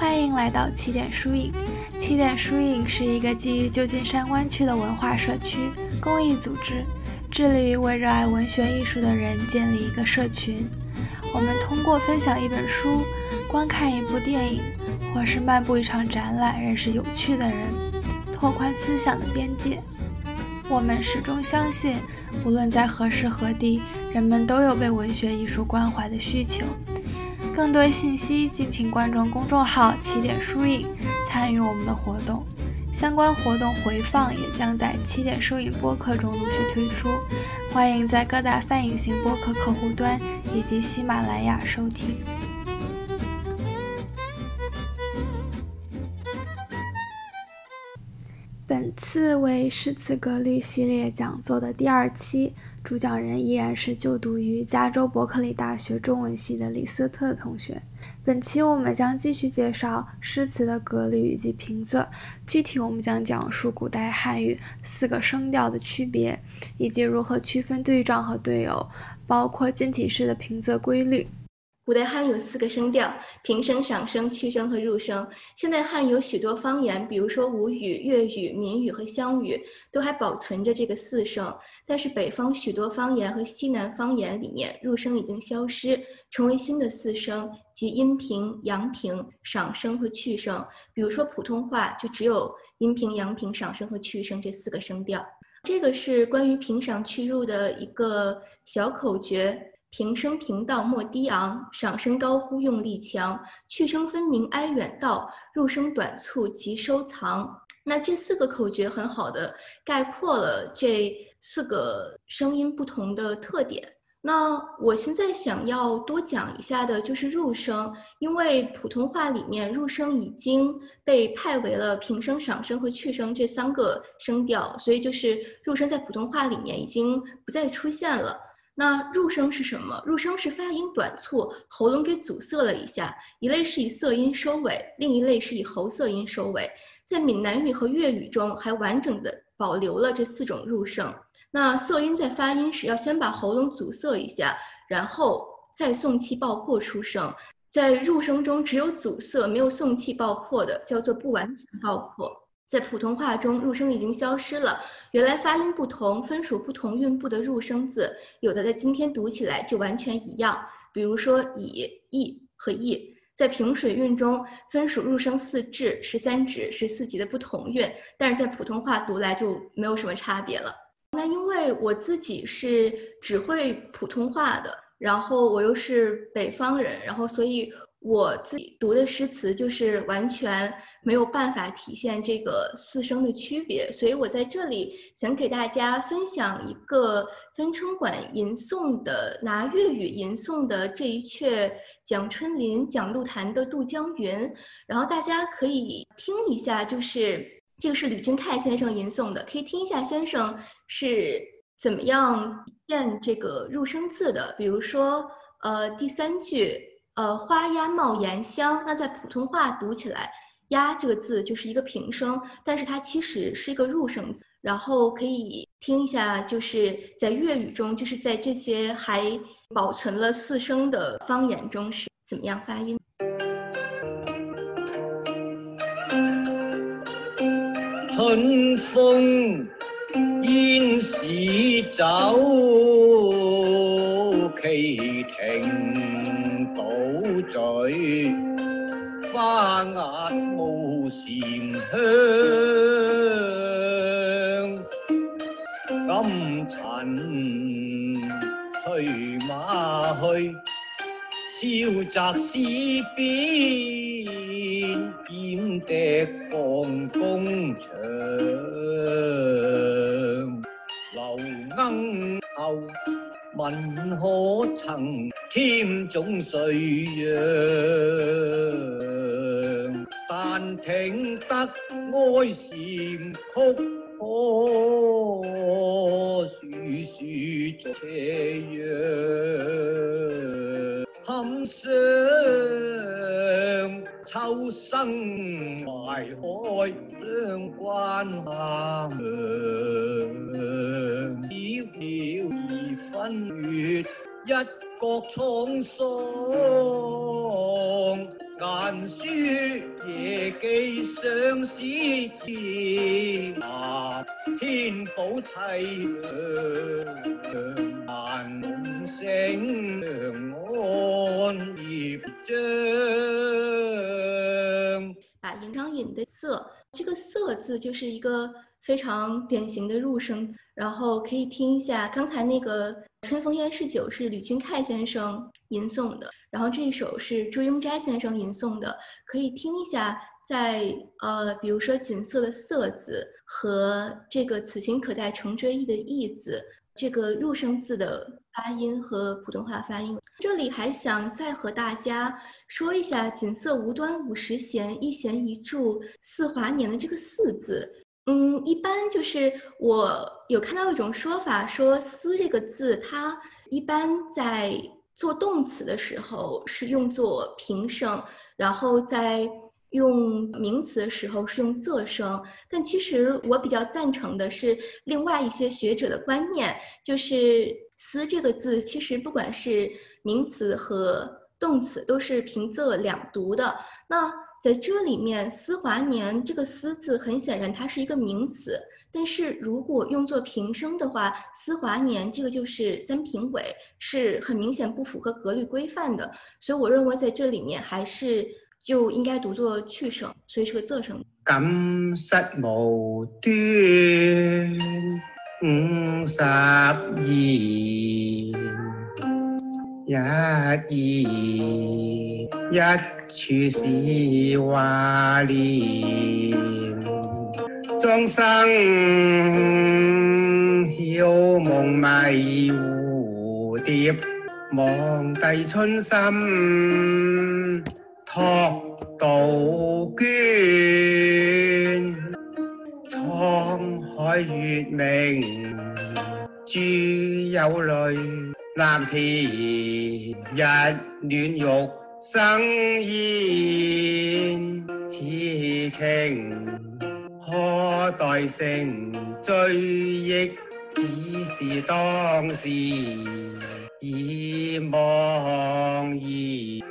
欢迎来到起点书影。起点书影是一个基于旧金山湾区的文化社区公益组织，致力于为热爱文学艺术的人建立一个社群。我们通过分享一本书、观看一部电影，或是漫步一场展览，认识有趣的人，拓宽思想的边界。我们始终相信，无论在何时何地，人们都有被文学艺术关怀的需求。更多信息，敬请关注公众号“起点书影”，参与我们的活动。相关活动回放也将在“起点书影”播客中陆续推出，欢迎在各大泛影型播客客户端以及喜马拉雅收听。本次为诗词格律系列讲座的第二期，主讲人依然是就读于加州伯克利大学中文系的李斯特同学。本期我们将继续介绍诗词的格律以及平仄，具体我们将讲述古代汉语四个声调的区别，以及如何区分对仗和对偶，包括近体诗的平仄规律。古代汉语有四个声调：平声、上声、去声和入声。现代汉语有许多方言，比如说吴语、粤语、闽语和湘语，都还保存着这个四声。但是北方许多方言和西南方言里面，入声已经消失，成为新的四声，即阴平、阳平、上声和去声。比如说普通话就只有阴平、阳平、上声和去声这四个声调。这个是关于平上去入的一个小口诀。平声平道莫低昂，上声高呼用力强，去声分明哀远道，入声短促即收藏。那这四个口诀很好的概括了这四个声音不同的特点。那我现在想要多讲一下的就是入声，因为普通话里面入声已经被派为了平声、上声和去声这三个声调，所以就是入声在普通话里面已经不再出现了。那入声是什么？入声是发音短促，喉咙给阻塞了一下。一类是以色音收尾，另一类是以喉塞音收尾。在闽南语和粤语中，还完整的保留了这四种入声。那色音在发音时要先把喉咙阻塞一下，然后再送气爆破出声。在入声中，只有阻塞没有送气爆破的，叫做不完全爆破。在普通话中，入声已经消失了。原来发音不同、分属不同韵部的入声字，有的在今天读起来就完全一样。比如说“以”、“意”和“意”，在平水韵中分属入声四至、十三指、十四级的不同韵，但是在普通话读来就没有什么差别了。那因为我自己是只会普通话的，然后我又是北方人，然后所以。我自己读的诗词就是完全没有办法体现这个四声的区别，所以我在这里想给大家分享一个分春馆吟诵的，拿粤语吟诵的这一阙《蒋春林蒋露潭的渡江云》，然后大家可以听一下，就是这个是吕君凯先生吟诵的，可以听一下先生是怎么样念这个入声字的，比如说，呃，第三句。呃，花鸭冒檐香，那在普通话读起来，鸭这个字就是一个平声，但是它其实是一个入声字。然后可以听一下，就是在粤语中，就是在这些还保存了四声的方言中是怎么样发音。春风烟市走，旗亭。醉花压傲蝉香，金尘催马去，萧泽市边染滴放工场，流鶯后。问可曾添种岁阳？但听得哀蝉曲，可诉诉斜阳。堪想秋生怀海相关下。分月一角沧桑，晏書夜記相思甜，啊天寶凄涼，萬夢醒安業章。把银章引的色，这个色字就是一个非常典型的入声，然后可以听一下刚才那个《春风烟事酒》是吕君凯先生吟诵的，然后这一首是朱庸斋先生吟诵的，可以听一下在呃，比如说锦瑟的瑟字和这个此情可待成追忆的忆字。这个入声字的发音和普通话发音，这里还想再和大家说一下“锦瑟无端五十弦，一弦一柱四华年”的这个“四”字。嗯，一般就是我有看到一种说法，说“思”这个字，它一般在做动词的时候是用作平声，然后在。用名词的时候是用仄声，但其实我比较赞成的是另外一些学者的观念，就是“思”这个字，其实不管是名词和动词都是平仄两读的。那在这里面，“思华年”这个“思”字，很显然它是一个名词，但是如果用作平声的话，“思华年”这个就是三平尾，是很明显不符合格律规范的。所以我认为在这里面还是。就应该读作去声，所以是个仄声。感失无端五十言，一言一处是华年，庄生晓梦迷蝴蝶，望帝春心。托杜鹃，沧海月明，珠有泪，蓝田日暖玉生烟，此情可待成追忆？只是当时已忘矣。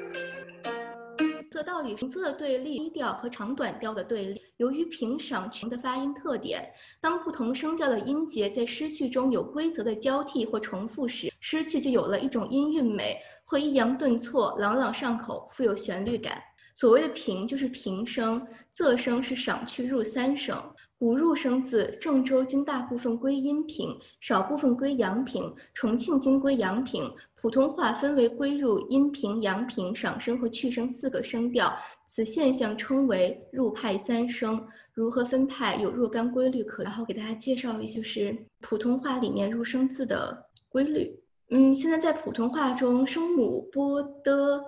到底平仄的对立，低调和长短调的对立。由于平赏群的发音特点，当不同声调的音节在诗句中有规则的交替或重复时，诗句就有了一种音韵美，会抑扬顿挫，朗朗上口，富有旋律感。所谓的平就是平声，仄声是赏去入三声。古入声字，郑州今大部分归阴平，少部分归阳平，重庆今归阳平。普通话分为归入阴平、阳平、赏声和去声四个声调，此现象称为入派三声。如何分派有若干规律可。然后给大家介绍一些是普通话里面入声字的规律。嗯，现在在普通话中，声母 b、的、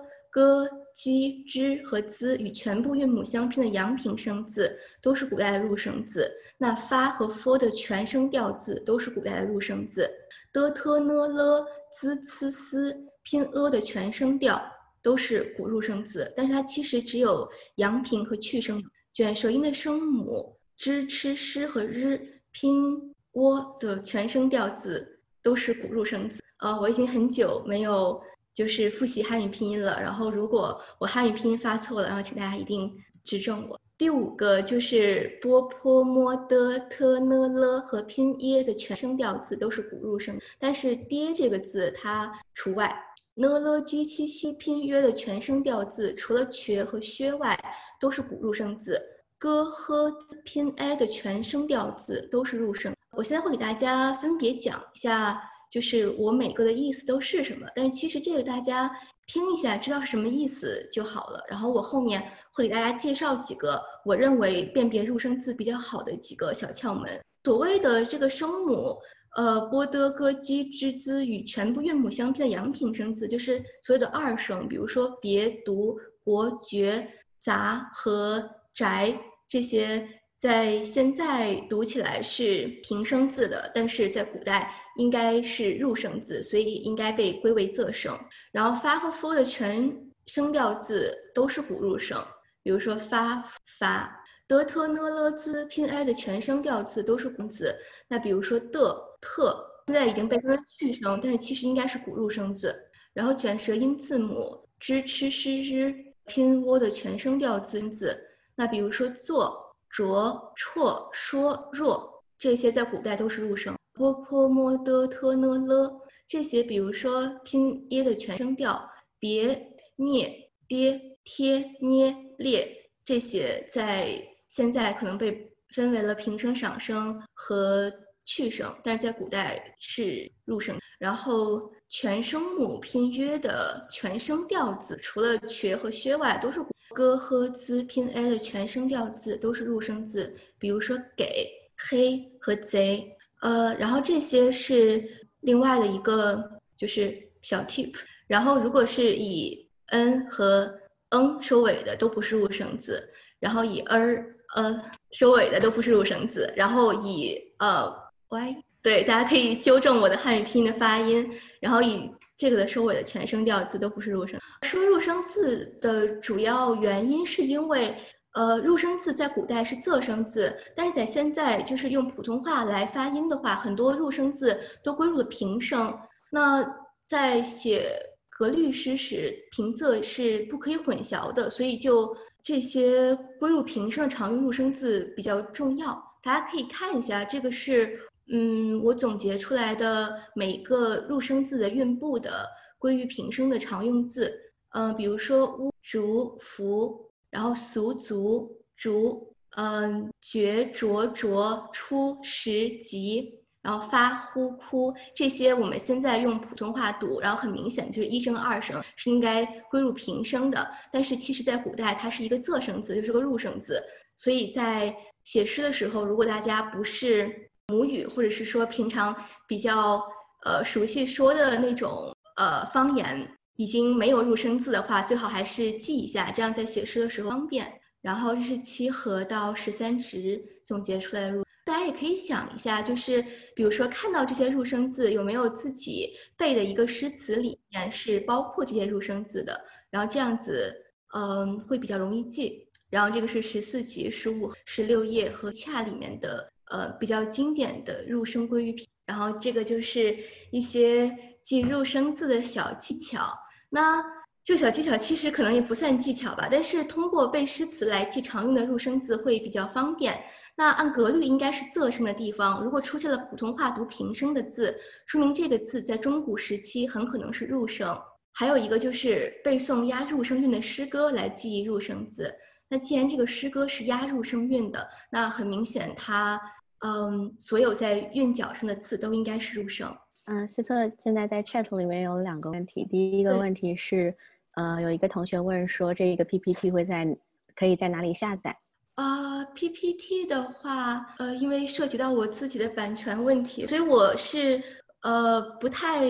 g、j、之和 z 与全部韵母相拼的阳平声字都是古代的入声字。那发和 f 的全声调字都是古代的入声字。的、特、呢、了。z、c、s 拼 a 的全声调都是古入声字，但是它其实只有阳平和去声。卷舌音的声母 zh、ch、sh 和 r 拼 o 的全声调字都是古入声字。呃，我已经很久没有就是复习汉语拼音了，然后如果我汉语拼音发错了，然后请大家一定指正我。第五个就是波泼摸的特呢了和拼耶的全声调字都是古入声，但是爹这个字它除外。呢了基七西拼约的全声调字，除了瘸和靴外，都是古入声字。哥呵拼 a 的全声调字都是入声。我现在会给大家分别讲一下，就是我每个的意思都是什么，但是其实这个大家。听一下，知道是什么意思就好了。然后我后面会给大家介绍几个我认为辨别入声字比较好的几个小窍门。所谓的这个声母，呃，波的歌基之兹与全部韵母相拼的阳平声字，就是所谓的二声，比如说别、读、国、爵、杂和宅这些。在现在读起来是平声字的，但是在古代应该是入声字，所以应该被归为仄声。然后发和 f 的全声调字都是古入声，比如说发发。德特呢了兹拼 i 的全声调字都是古字。那比如说的特，现在已经被分为去声，但是其实应该是古入声字。然后卷舌音字母 zh ch sh 拼窝的全声调字字。那比如说做、浊、绰、说、若这些，在古代都是入声。波泼摸的特呢了这些，比如说拼耶的全声调，别、灭、跌、贴、捏、裂这些，在现在可能被分为了平声、赏声和去声，但是在古代是入声。然后全声母拼约的全声调子，除了瘸和靴外，都是歌和兹拼 a 的全声调字，都是入声字。比如说给、黑和贼。呃，然后这些是另外的一个就是小 tip。然后如果是以 n 和 n 收尾的都不是入声字，然后以 er 呃收尾的都不是入声字，然后以呃 y 对，大家可以纠正我的汉语拼音的发音，然后以这个的收尾的全声调字都不是入声。说入声字的主要原因是因为。呃，入声字在古代是仄声字，但是在现在就是用普通话来发音的话，很多入声字都归入了平声。那在写格律诗时，平仄是不可以混淆的，所以就这些归入平声的常用入声字比较重要。大家可以看一下，这个是嗯，我总结出来的每个入声字的韵部的归于平声的常用字。嗯，比如说乌、竹、福。然后俗足竹，嗯，觉浊浊出时急，然后发呼哭这些，我们现在用普通话读，然后很明显就是一声二声是应该归入平声的，但是其实在古代它是一个仄声字，就是个入声字，所以在写诗的时候，如果大家不是母语，或者是说平常比较呃熟悉说的那种呃方言。已经没有入声字的话，最好还是记一下，这样在写诗的时候方便。然后这是七和到十三直总结出来的入，大家也可以想一下，就是比如说看到这些入声字，有没有自己背的一个诗词里面是包括这些入声字的？然后这样子，嗯，会比较容易记。然后这个是十四集、十五、十六页和恰里面的呃比较经典的入声归于平。然后这个就是一些记入声字的小技巧。那这个小技巧其实可能也不算技巧吧，但是通过背诗词来记常用的入声字会比较方便。那按格律应该是仄声的地方，如果出现了普通话读平声的字，说明这个字在中古时期很可能是入声。还有一个就是背诵押入声韵的诗歌来记忆入声字。那既然这个诗歌是押入声韵的，那很明显它，嗯，所有在韵脚上的字都应该是入声。嗯，斯特现在在 chat 里面有两个问题。第一个问题是，呃，有一个同学问说，这个 PPT 会在可以在哪里下载？啊，PPT 的话，呃，因为涉及到我自己的版权问题，所以我是呃不太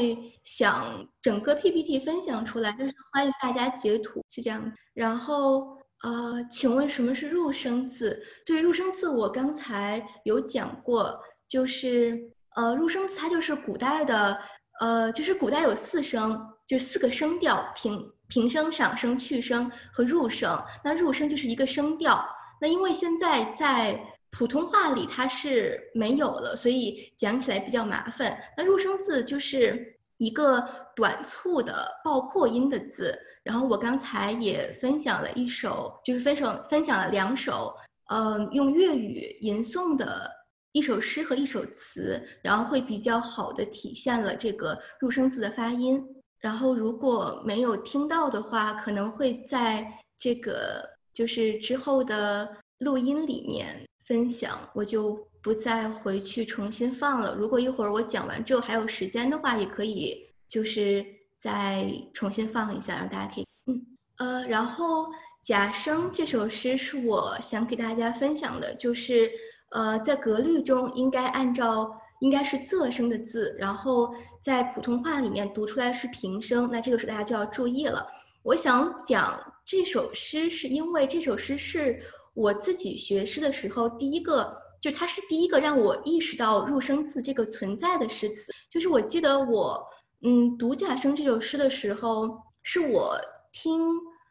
想整个 PPT 分享出来，但是欢迎大家截图，是这样子。然后，呃，请问什么是入声字？对入声字，我刚才有讲过，就是。呃，入声词它就是古代的，呃，就是古代有四声，就四个声调：平平声、上声、去声和入声。那入声就是一个声调。那因为现在在普通话里它是没有了，所以讲起来比较麻烦。那入声字就是一个短促的爆破音的字。然后我刚才也分享了一首，就是分享分享了两首，嗯，用粤语吟诵的。一首诗和一首词，然后会比较好的体现了这个入声字的发音。然后如果没有听到的话，可能会在这个就是之后的录音里面分享，我就不再回去重新放了。如果一会儿我讲完之后还有时间的话，也可以就是再重新放一下，让大家可以嗯呃。然后《假声》这首诗是我想给大家分享的，就是。呃，在格律中应该按照应该是仄声的字，然后在普通话里面读出来是平声，那这个时候大家就要注意了。我想讲这首诗，是因为这首诗是我自己学诗的时候第一个，就它是第一个让我意识到入声字这个存在的诗词。就是我记得我嗯读贾生这首诗的时候，是我听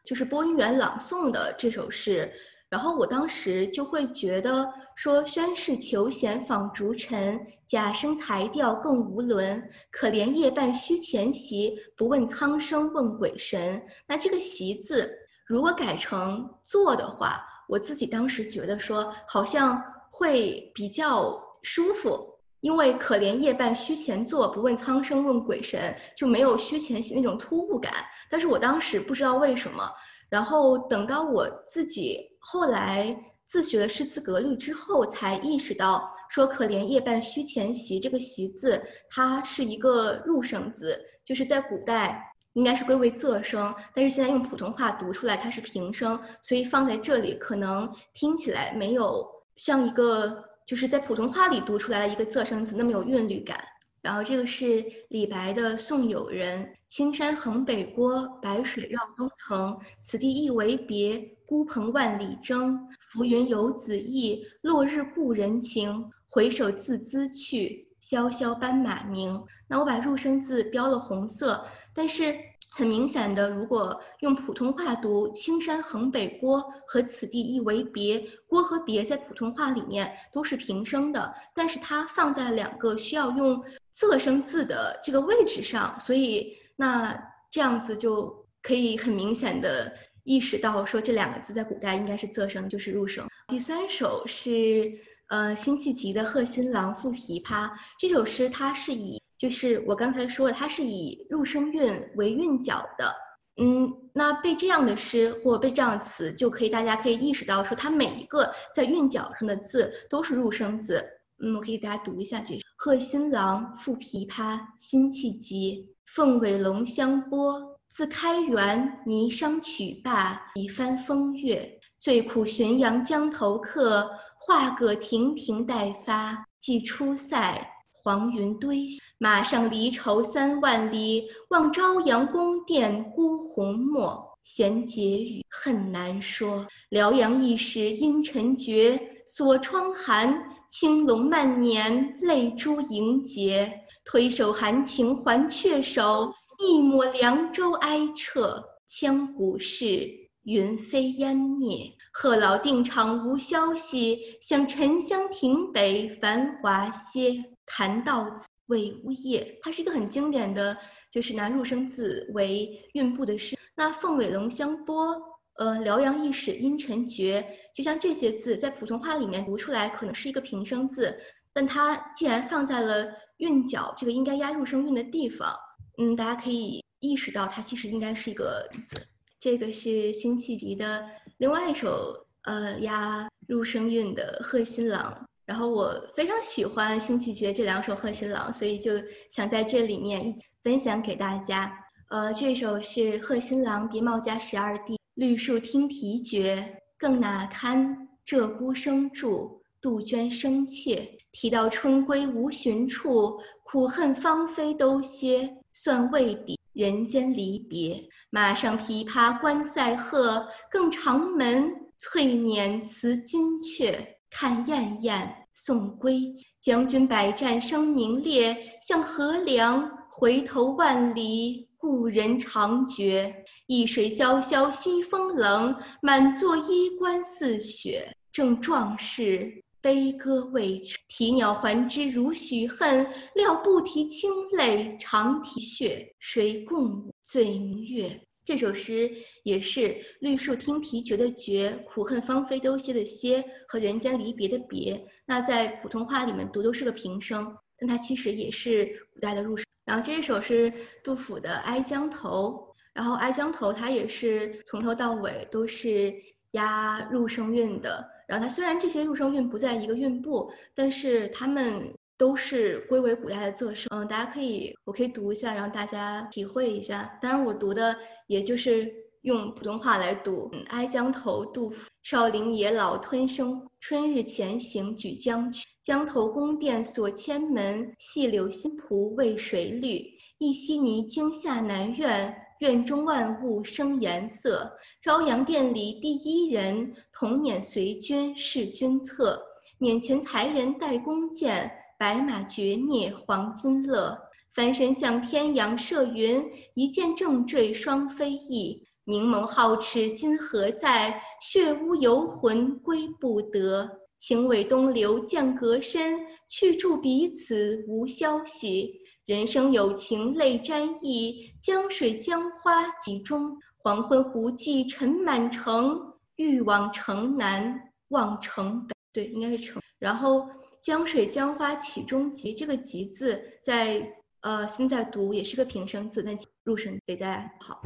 就是播音员朗诵的这首诗。然后我当时就会觉得说，宣室求贤访逐臣，贾生才调更无伦。可怜夜半虚前席，不问苍生问鬼神。那这个“席”字，如果改成坐的话，我自己当时觉得说好像会比较舒服，因为可怜夜半虚前坐，不问苍生问鬼神，就没有虚前行那种突兀感。但是我当时不知道为什么，然后等到我自己后来自学了诗词格律之后，才意识到说可怜夜半虚前席这个席字，它是一个入声字，就是在古代。应该是归为仄声，但是现在用普通话读出来它是平声，所以放在这里可能听起来没有像一个就是在普通话里读出来的一个仄声字那么有韵律感。然后这个是李白的《送友人》：青山横北郭，白水绕东城。此地一为别，孤蓬万里征。浮云游子意，落日故人情。回首自兹去，萧萧斑马鸣。那我把入声字标了红色。但是很明显的，如果用普通话读“青山横北郭”和“此地一为别”，“郭”和“别”在普通话里面都是平声的，但是它放在两个需要用仄声字的这个位置上，所以那这样子就可以很明显的意识到，说这两个字在古代应该是仄声，就是入声。第三首是呃辛弃疾的《贺新郎赋琵琶》，这首诗它是以。就是我刚才说的，它是以入声韵为韵脚的，嗯，那背这样的诗或背这样的词，就可以大家可以意识到说，它每一个在韵脚上的字都是入声字。嗯，我可以给大家读一下这首：贺新郎赋琵琶，辛弃疾。凤尾龙香拨，自开元霓裳曲罢，几番风月。最苦浔阳江头客，画葛亭亭待发。既出塞。黄云堆，马上离愁三万里。望朝阳宫殿孤鸿没，闲结语恨难说。辽阳一时阴沉绝，锁窗寒，青龙漫年泪珠盈睫。推手含情还阙首，一抹凉州哀彻。羌古事，云飞烟灭。贺老定场无消息，向沉香亭北繁华歇。谈到为呜咽，它是一个很经典的，就是拿入声字为韵部的诗。那凤尾龙香拨，呃，辽阳一史阴沉绝，就像这些字在普通话里面读出来可能是一个平声字，但它既然放在了韵脚这个应该押入声韵的地方，嗯，大家可以意识到它其实应该是一个字。这个是辛弃疾的另外一首呃押入声韵的《贺新郎》。然后我非常喜欢辛弃疾的这两首《贺新郎》，所以就想在这里面一起分享给大家。呃，这首是《贺新郎·别帽家十二弟》：绿树听啼绝，更那堪鹧鸪声住，杜鹃声切。啼到春归无寻处，苦恨芳菲都歇。算未抵人间离别，马上琵琶关塞鹤，更长门翠辇辞金阙。看雁雁送归，将军百战声名裂，向河梁回头万里，故人长绝。一水潇潇西风冷，满座衣冠似雪。正壮士悲歌未成，啼鸟还知如许恨。料不提清泪，长啼血。谁共醉明月？这首诗也是“绿树听啼绝”的“绝”，苦恨芳菲都歇的“歇”和人间离别的“别”。那在普通话里面读都是个平声，但它其实也是古代的入声。然后这首是杜甫的《哀江头》，然后《哀江头》它也是从头到尾都是押入声韵的。然后它虽然这些入声韵不在一个韵部，但是它们。都是归为古代的仄声，嗯，大家可以，我可以读一下，让大家体会一下。当然，我读的也就是用普通话来读。嗯，哀江头，杜甫。少陵野老吞声，春日前行举江去。江头宫殿锁千门，细柳新蒲为谁绿？一稀泥惊下南苑，院中万物生颜色。朝阳殿里第一人，同辇随君侍君侧。辇前才人带弓箭。白马绝孽黄金勒，翻身向天仰射云，一箭正坠双飞翼。明眸皓齿今何在？血污游魂归不得。情尾东流降隔深，去住彼此无消息。人生有情泪沾衣，江水江花几中。黄昏胡骑尘满城，欲往城南望城北。对，应该是城。然后江水江花起中集，这个集字在呃现在读也是个平声字，但入声给大家好。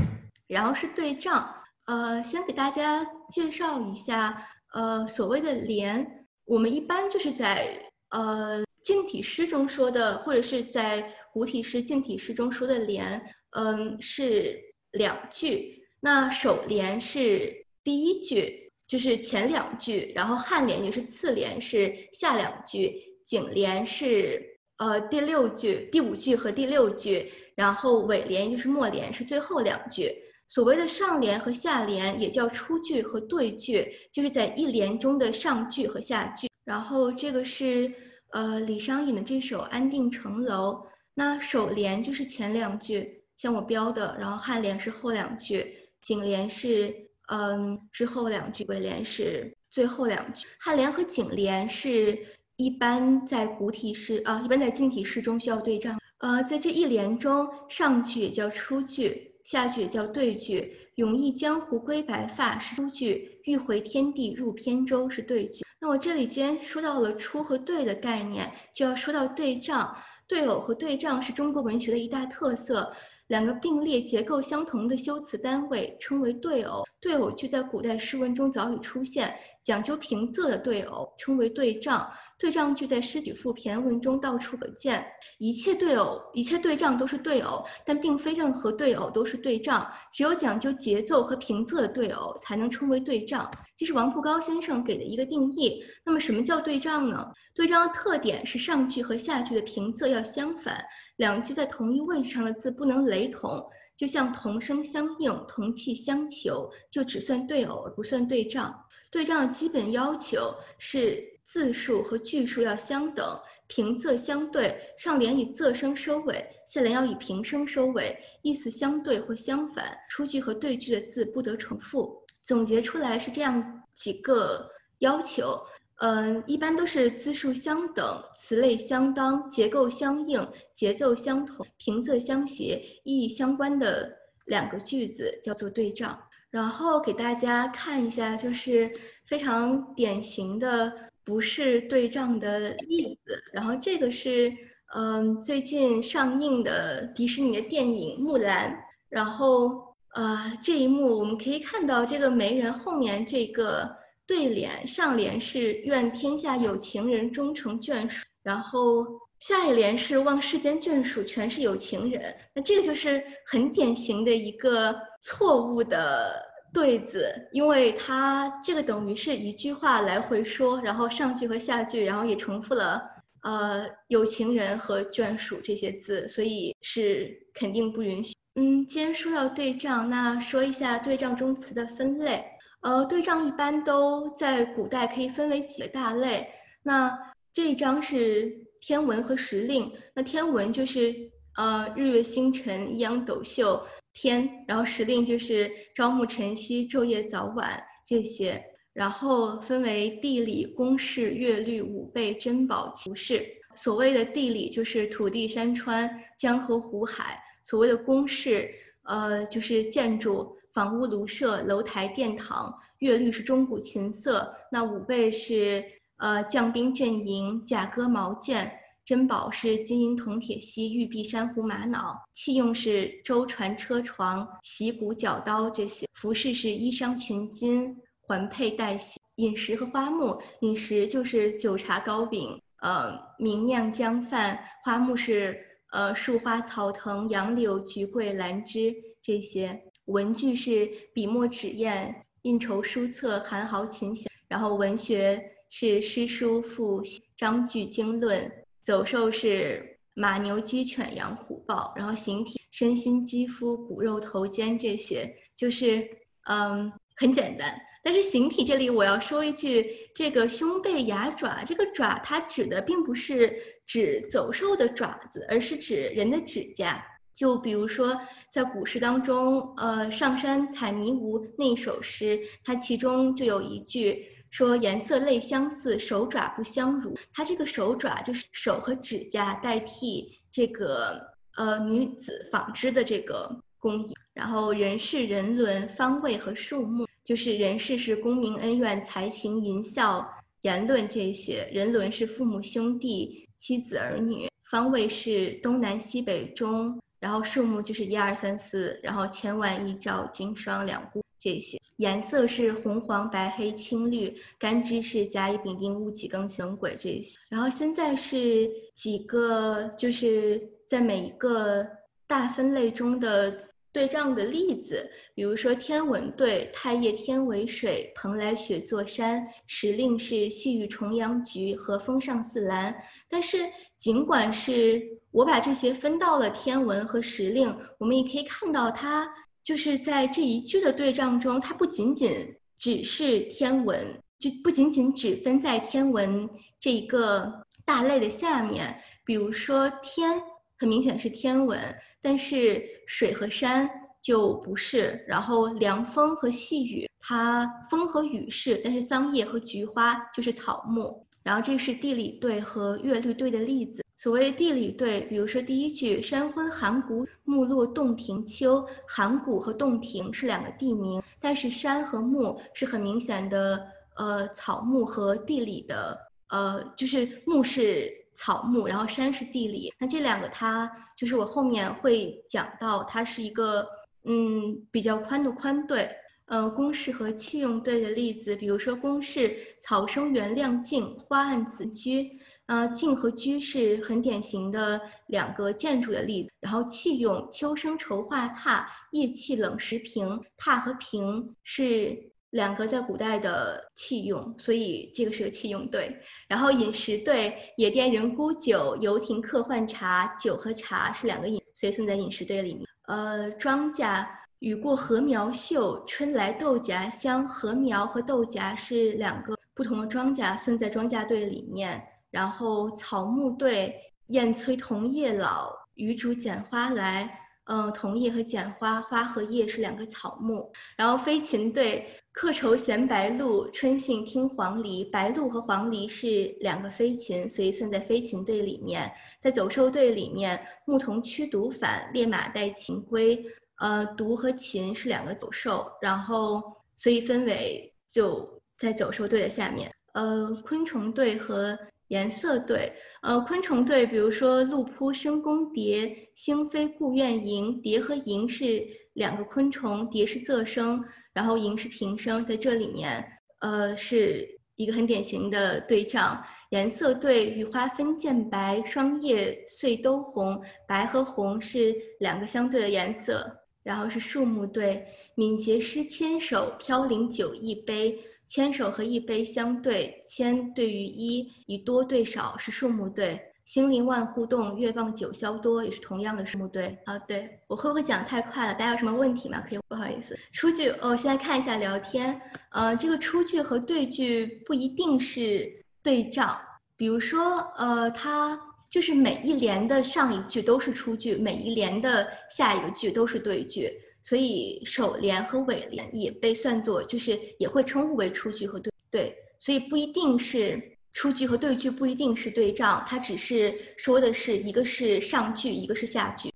然后是对仗，呃，先给大家介绍一下，呃，所谓的连，我们一般就是在呃近体诗中说的，或者是在古体诗、近体诗中说的连，嗯，是两句。那首联是第一句，就是前两句，然后颔联就是次联是下两句，颈联是呃第六句、第五句和第六句，然后尾联就是末联是最后两句。所谓的上联和下联也叫出句和对句，就是在一联中的上句和下句。然后这个是呃李商隐的这首《安定城楼》，那首联就是前两句，像我标的，然后颔联是后两句。颈联是嗯之后两句，尾联是最后两句。颔联和颈联是一般在古体诗啊，一般在近体诗中需要对仗。呃，在这一联中，上句也叫出句，下句也叫对句。永忆江湖归白发是出句，欲回天地入扁舟是对句。那我这里既然说到了出和对的概念，就要说到对仗。对偶和对仗是中国文学的一大特色。两个并列结构相同的修辞单位称为对偶，对偶句在古代诗文中早已出现，讲究平仄的对偶称为对仗。对仗句在诗、曲、赋、骈文中到处可见。一切对偶、一切对仗都是对偶，但并非任何对偶都是对仗。只有讲究节奏和平仄的对偶才能称为对仗。这是王步高先生给的一个定义。那么，什么叫对仗呢？对仗的特点是上句和下句的平仄要相反，两句在同一位置上的字不能雷同，就像同声相应、同气相求，就只算对偶不算对仗。对仗的基本要求是。字数和句数要相等，平仄相对，上联以仄声收尾，下联要以平声收尾，意思相对或相反。出句和对句的字不得重复。总结出来是这样几个要求，嗯，一般都是字数相等，词类相当，结构相应，节奏相同，平仄相谐，意义相关的两个句子叫做对仗。然后给大家看一下，就是非常典型的。不是对仗的例子，然后这个是嗯最近上映的迪士尼的电影《木兰》，然后呃这一幕我们可以看到这个媒人后面这个对联上联是愿天下有情人终成眷属，然后下一联是望世间眷属全是有情人，那这个就是很典型的一个错误的。对子，因为它这个等于是一句话来回说，然后上句和下句，然后也重复了呃有情人和眷属这些字，所以是肯定不允许。嗯，既然说到对仗，那说一下对仗中词的分类。呃，对仗一般都在古代可以分为几个大类。那这一章是天文和时令，那天文就是呃日月星辰、阴阳斗宿。天，然后时令就是朝暮晨曦、昼夜早晚这些，然后分为地理、公式、乐律、五备、珍宝、奇事。所谓的地理就是土地、山川、江河湖海；所谓的公式，呃，就是建筑、房屋、庐舍、楼台、殿堂；乐律是钟鼓、琴瑟；那五备是呃将兵阵营、甲戈矛剑。珍宝是金银铜铁锡玉璧珊瑚玛瑙，器用是舟船车床席鼓角刀这些，服饰是衣裳裙巾环佩带系，饮食和花木，饮食就是酒茶糕饼，呃，茗酿姜饭，花木是呃树花草藤杨柳菊桂兰芝这些，文具是笔墨纸砚印绸书册韩豪琴弦，然后文学是诗书赋章句经论。走兽是马牛鸡犬羊虎豹，然后形体身心肌肤骨肉头肩这些就是嗯很简单。但是形体这里我要说一句，这个胸背牙爪，这个爪它指的并不是指走兽的爪子，而是指人的指甲。就比如说在古诗当中，呃上山采迷芜那一首诗，它其中就有一句。说颜色类相似，手爪不相如。它这个手爪就是手和指甲代替这个呃女子纺织的这个工艺。然后人事、人伦、方位和数目，就是人事是功名恩怨、才行淫笑、言论这些；人伦是父母兄弟、妻子儿女；方位是东南西北中。然后数目就是一二三四，然后千万亿兆金双两户这些颜色是红黄白黑青绿，干支是甲乙丙丁戊己庚辛癸这些。然后现在是几个就是在每一个大分类中的对仗的例子，比如说天文对太液天为水，蓬莱雪作山，时令是细雨重阳菊和风上四兰。但是尽管是我把这些分到了天文和时令，我们也可以看到它。就是在这一句的对仗中，它不仅仅只是天文，就不仅仅只分在天文这一个大类的下面。比如说天，很明显是天文，但是水和山就不是。然后凉风和细雨，它风和雨是，但是桑叶和菊花就是草木。然后这是地理对和乐律对的例子。所谓地理对，比如说第一句“山昏寒谷，木落洞庭秋”，寒谷和洞庭是两个地名，但是山和木是很明显的，呃，草木和地理的，呃，就是木是草木，然后山是地理。那这两个它就是我后面会讲到，它是一个嗯比较宽的宽对，呃，公式和器用对的例子，比如说公式“草生原亮净，花暗子居”。呃，静和居是很典型的两个建筑的例子。然后器用，秋生愁画榻，夜气冷时平。榻和平是两个在古代的器用，所以这个是个器用对。然后饮食对，野店人沽酒，游亭客换茶。酒和茶是两个饮，所以算在饮食对里面。呃，庄稼，雨过禾苗秀，春来豆荚香。禾苗和豆荚是两个不同的庄稼，算在庄稼队里面。然后草木对，燕催桐叶老，雨主剪花来。嗯，桐叶和剪花，花和叶是两个草木。然后飞禽对，客愁衔白鹭，春信听黄鹂。白鹭和黄鹂是两个飞禽，所以算在飞禽队里面。在走兽队里面，牧童驱犊返，猎马带禽归。呃，犊和禽是两个走兽，然后所以分为就在走兽队的下面。呃，昆虫队和。颜色对，呃，昆虫对，比如说鹿扑生宫蝶，星飞故苑萤。蝶和萤是两个昆虫，蝶是仄声，然后萤是平声，在这里面，呃，是一个很典型的对仗。颜色对，雨花分渐白，霜叶碎都红。白和红是两个相对的颜色，然后是树木对，敏捷诗千首，飘零酒一杯。千手和一杯相对，千对于一，以多对少是数目对。星林万户动，月傍九霄多也是同样的数目对。啊，对我会不会讲太快了？大家有什么问题吗？可以，不好意思。出句哦，现在看一下聊天。呃，这个出句和对句不一定是对仗。比如说，呃，它就是每一联的上一句都是出句，每一联的下一个句都是对句。所以首联和尾联也被算作，就是也会称呼为出句和对对，所以不一定是出句和对句不一定是对仗，它只是说的是一个是上句，一个是下句。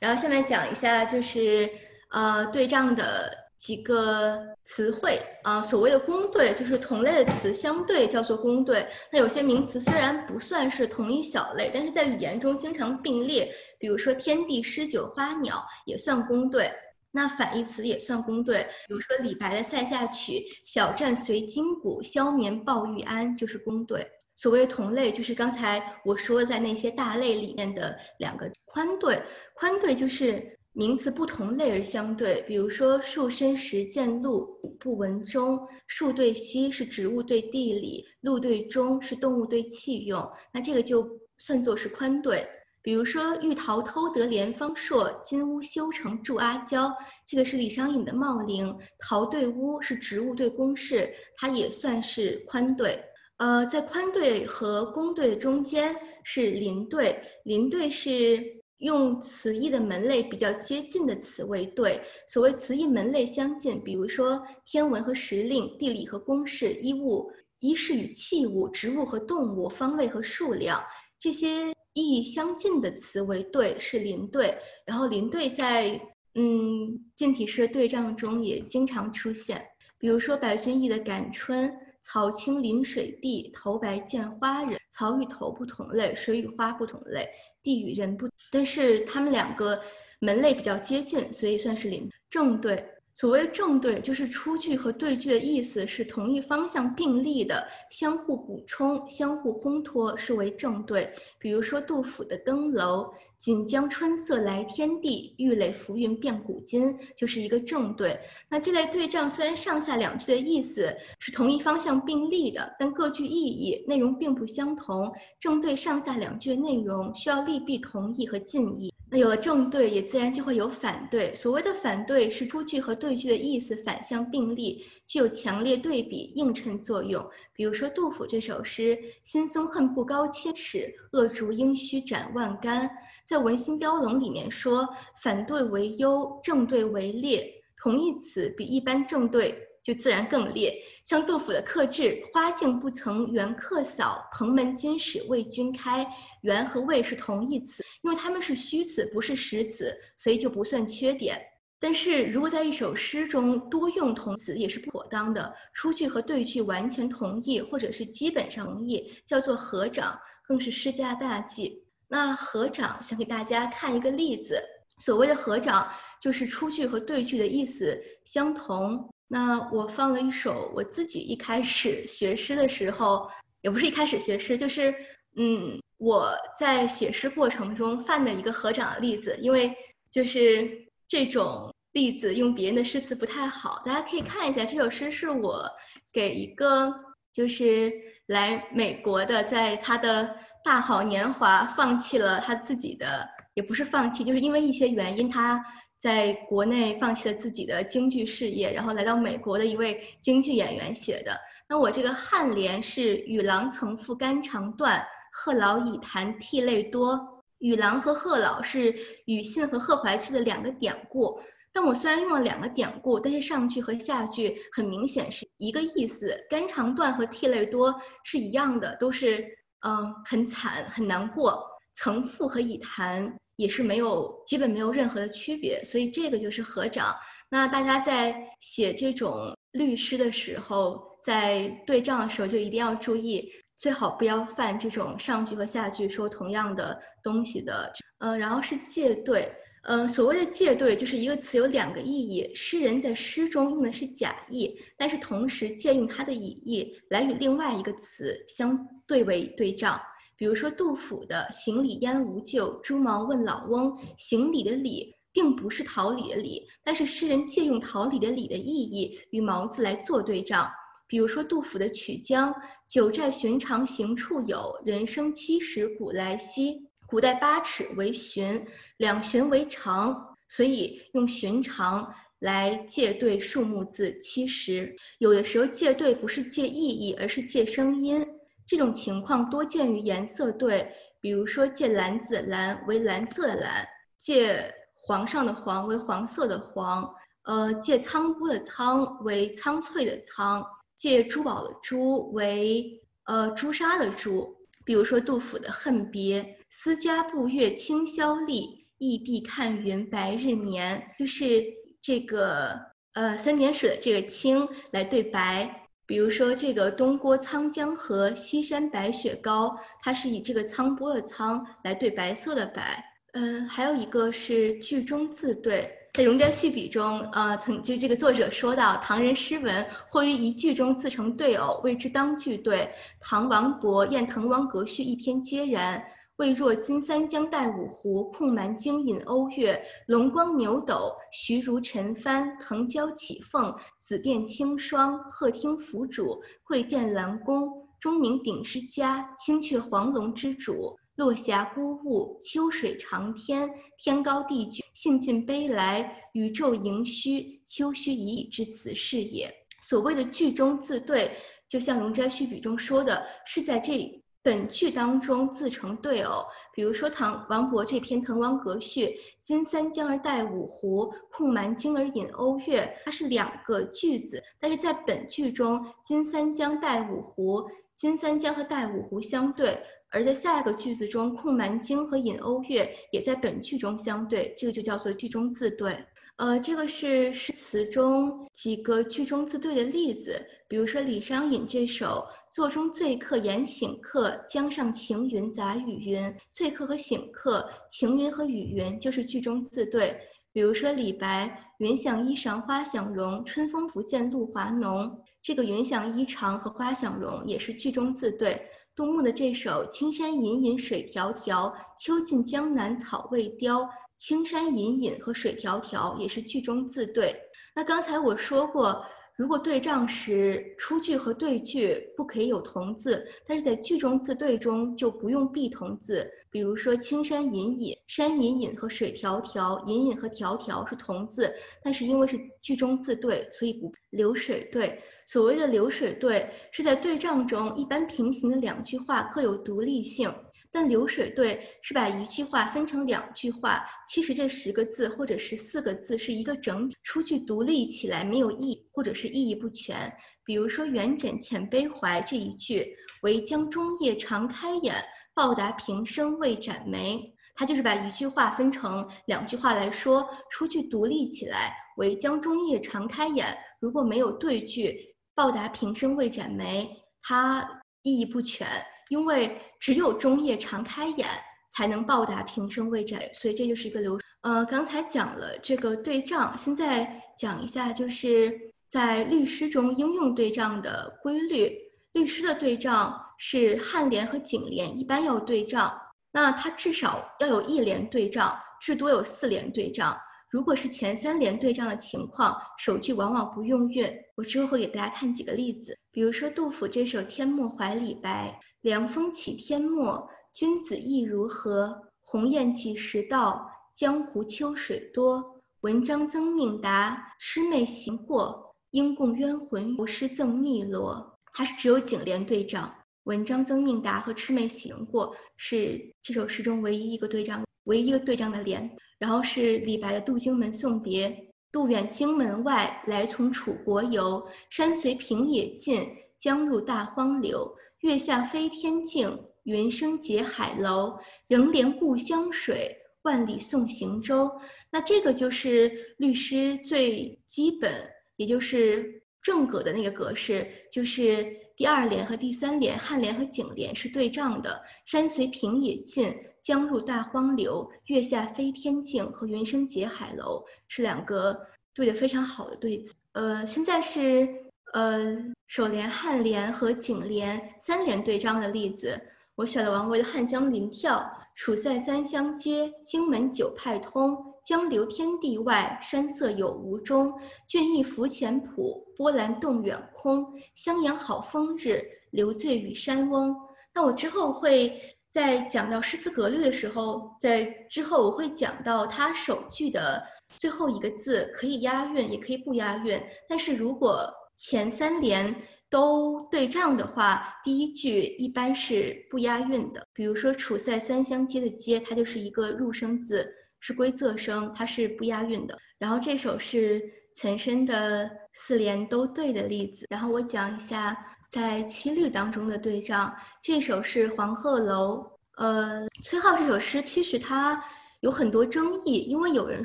然后下面讲一下就是呃对仗的几个词汇啊，所谓的公对就是同类的词相对叫做公对。那有些名词虽然不算是同一小类，但是在语言中经常并列，比如说天地诗酒花鸟也算公对。那反义词也算公对，比如说李白的《塞下曲》，小战随金鼓，消眠抱玉鞍，就是公对。所谓同类，就是刚才我说在那些大类里面的两个宽对。宽对就是名词不同类而相对，比如说树深时见鹿，不闻钟。树对溪是植物对地理，鹿对钟是动物对器用，那这个就算作是宽对。比如说，玉桃偷得连方硕，金屋修成住阿娇，这个是李商隐的《茂陵》。桃对屋是植物对公式，它也算是宽对。呃，在宽对和公对中间是邻对，邻对是用词义的门类比较接近的词为对。所谓词义门类相近，比如说天文和时令，地理和公式，衣物、衣饰与器物，植物和动物，方位和数量，这些。意义相近的词为对，是邻对。然后邻对在嗯，近体诗对仗中也经常出现。比如说白居易的《感春》：“草青临水地，头白见花人。草与头不同类，水与花不同类，地与人不。”但是他们两个门类比较接近，所以算是邻正对。所谓正对，就是出句和对句的意思是同一方向并立的，相互补充、相互烘托，是为正对。比如说杜甫的《登楼》：“锦江春色来天地，玉垒浮云变古今”，就是一个正对。那这类对仗虽然上下两句的意思是同一方向并立的，但各具意义、内容并不相同。正对上下两句的内容需要利弊同义和近义。那有了正对，也自然就会有反对。所谓的反对，是出句和对句的意思反向并立，具有强烈对比映衬作用。比如说杜甫这首诗：“新松恨不高千尺，恶竹应须斩万竿。”在《文心雕龙》里面说：“反对为优，正对为劣。”同义词比一般正对。就自然更烈，像杜甫的客制“花径不曾缘客扫，蓬门今始为君开”，“缘”和“为”是同义词，因为它们是虚词，不是实词，所以就不算缺点。但是如果在一首诗中多用同词，也是不妥当的。出句和对句完全同义，或者是基本上同义，叫做合掌，更是诗家大忌。那合掌，想给大家看一个例子。所谓的合掌，就是出句和对句的意思相同。那我放了一首我自己一开始学诗的时候，也不是一开始学诗，就是嗯，我在写诗过程中犯的一个合掌的例子。因为就是这种例子用别人的诗词不太好，大家可以看一下这首诗是我给一个就是来美国的，在他的大好年华放弃了他自己的，也不是放弃，就是因为一些原因他。在国内放弃了自己的京剧事业，然后来到美国的一位京剧演员写的。那我这个颔联是“与郎曾赋肝肠断，贺老已弹涕泪多”。与郎和贺老是庾信和贺怀之的两个典故。但我虽然用了两个典故，但是上句和下句很明显是一个意思。肝肠断和涕泪多是一样的，都是嗯很惨很难过。曾赋和已弹。也是没有，基本没有任何的区别，所以这个就是合掌。那大家在写这种律诗的时候，在对仗的时候就一定要注意，最好不要犯这种上句和下句说同样的东西的。呃，然后是借对，呃，所谓的借对就是一个词有两个意义，诗人在诗中用的是假意，但是同时借用它的意来与另外一个词相对为对仗。比如说杜甫的“行礼焉无咎，朱毛问老翁”，行礼的礼并不是桃李的李，但是诗人借用桃李的李的意义与毛字来做对仗。比如说杜甫的《曲江》，“九寨寻常行处有，人生七十古来稀”，古代八尺为寻，两寻为长，所以用寻常来借对数目字七十。有的时候借对不是借意义，而是借声音。这种情况多见于颜色对，比如说借蓝子蓝为蓝色的蓝，借皇上的黄为黄色的黄，呃，借仓姑的仓为苍翠的苍，借珠宝的珠为呃朱砂的朱。比如说杜甫的恨别，思家步月清宵立，异地看云白日眠，就是这个呃三点水的这个清来对白。比如说这个东郭沧江河，西山白雪高，它是以这个沧波的沧来对白色的白。嗯，还有一个是句中自对，在《容斋序笔》中，呃，曾就这个作者说到，唐人诗文或于一句中自成对偶，谓之当句对。唐王勃《宴滕王阁序》一篇皆然。未若金三江带五湖，控蛮荆引瓯越，龙光牛斗，徐如陈蕃，腾蛟起凤，紫殿青霜，鹤汀凫渚，桂殿兰宫，钟鸣鼎之家，青雀黄龙之主，落霞孤鹜，秋水长天，天高地迥，兴尽悲来，宇宙盈虚，秋虚已矣之词是也。所谓的句中自对，就像《容斋序笔》中说的，是在这。本句当中自成对偶，比如说唐王勃这篇《滕王阁序》，金三江而带五湖，控蛮荆而引瓯越，它是两个句子，但是在本句中，金三江带五湖，金三江和带五湖相对，而在下一个句子中，控蛮荆和引瓯越也在本句中相对，这个就叫做句中自对。呃，这个是诗词中几个句中自对的例子，比如说李商隐这首“座中醉客言醒客，江上晴云杂雨云”，醉客和醒客，晴云和雨云就是句中自对。比如说李白“云想衣裳花想容，春风拂槛露华浓”，这个“云想衣裳”和“花想容”也是句中自对。杜牧的这首“青山隐隐水迢迢，秋尽江南草未凋”。青山隐隐和水迢迢也是句中自对。那刚才我说过，如果对仗时出句和对句不可以有同字，但是在句中自对中就不用避同字。比如说青山隐隐，山隐隐和水迢迢，隐隐和迢迢是同字，但是因为是句中自对，所以不流水对。所谓的流水对，是在对仗中一般平行的两句话各有独立性。但流水对是把一句话分成两句话，其实这十个字或者十四个字是一个整体，出句独立起来没有意，或者是意义不全。比如说“元稹遣悲怀”这一句，“惟将中夜长开眼，报答平生未展眉”，它就是把一句话分成两句话来说，出句独立起来，“惟将中夜长开眼”，如果没有对句，“报答平生未展眉”，它意义不全。因为只有中夜常开眼，才能报答平生未展，所以这就是一个流。呃，刚才讲了这个对仗，现在讲一下，就是在律诗中应用对仗的规律。律诗的对仗是颔联和颈联一般要对仗，那它至少要有一联对仗，至多有四联对仗。如果是前三联对仗的情况，首句往往不用韵。我之后会给大家看几个例子，比如说杜甫这首《天末怀李白》：凉风起天末，君子意如何？鸿雁几时到？江湖秋水多。文章曾命达，魑魅行过。应共冤魂无诗赠汨罗。它是只有颈联对仗。文章曾命达和魑魅行过是这首诗中唯一一个对仗，唯一一个对仗的联。然后是李白的《渡荆门送别》：渡远荆门外，来从楚国游。山随平野尽，江入大荒流。月下飞天镜，云生结海楼。仍怜故乡水，万里送行舟。那这个就是律诗最基本，也就是正格的那个格式，就是第二联和第三联，颔联和颈联是对仗的。山随平野尽。江入大荒流，月下飞天镜和云生结海楼是两个对的非常好的对子。呃，现在是呃首联、颔联和颈联三联对仗的例子。我选了王维的《汉江临眺》：楚塞三湘接，荆门九派通。江流天地外，山色有无中。俊逸浮浅浦，波澜动远空。襄阳好风日，留醉与山翁。那我之后会。在讲到诗词格律的时候，在之后我会讲到它首句的最后一个字可以押韵，也可以不押韵。但是如果前三联都对仗的话，第一句一般是不押韵的。比如说“楚塞三湘接”的“接”，它就是一个入声字，是归仄声，它是不押韵的。然后这首是岑参的四联都对的例子。然后我讲一下。在七律当中的对仗，这首是《黄鹤楼》。呃，崔颢这首诗其实它有很多争议，因为有人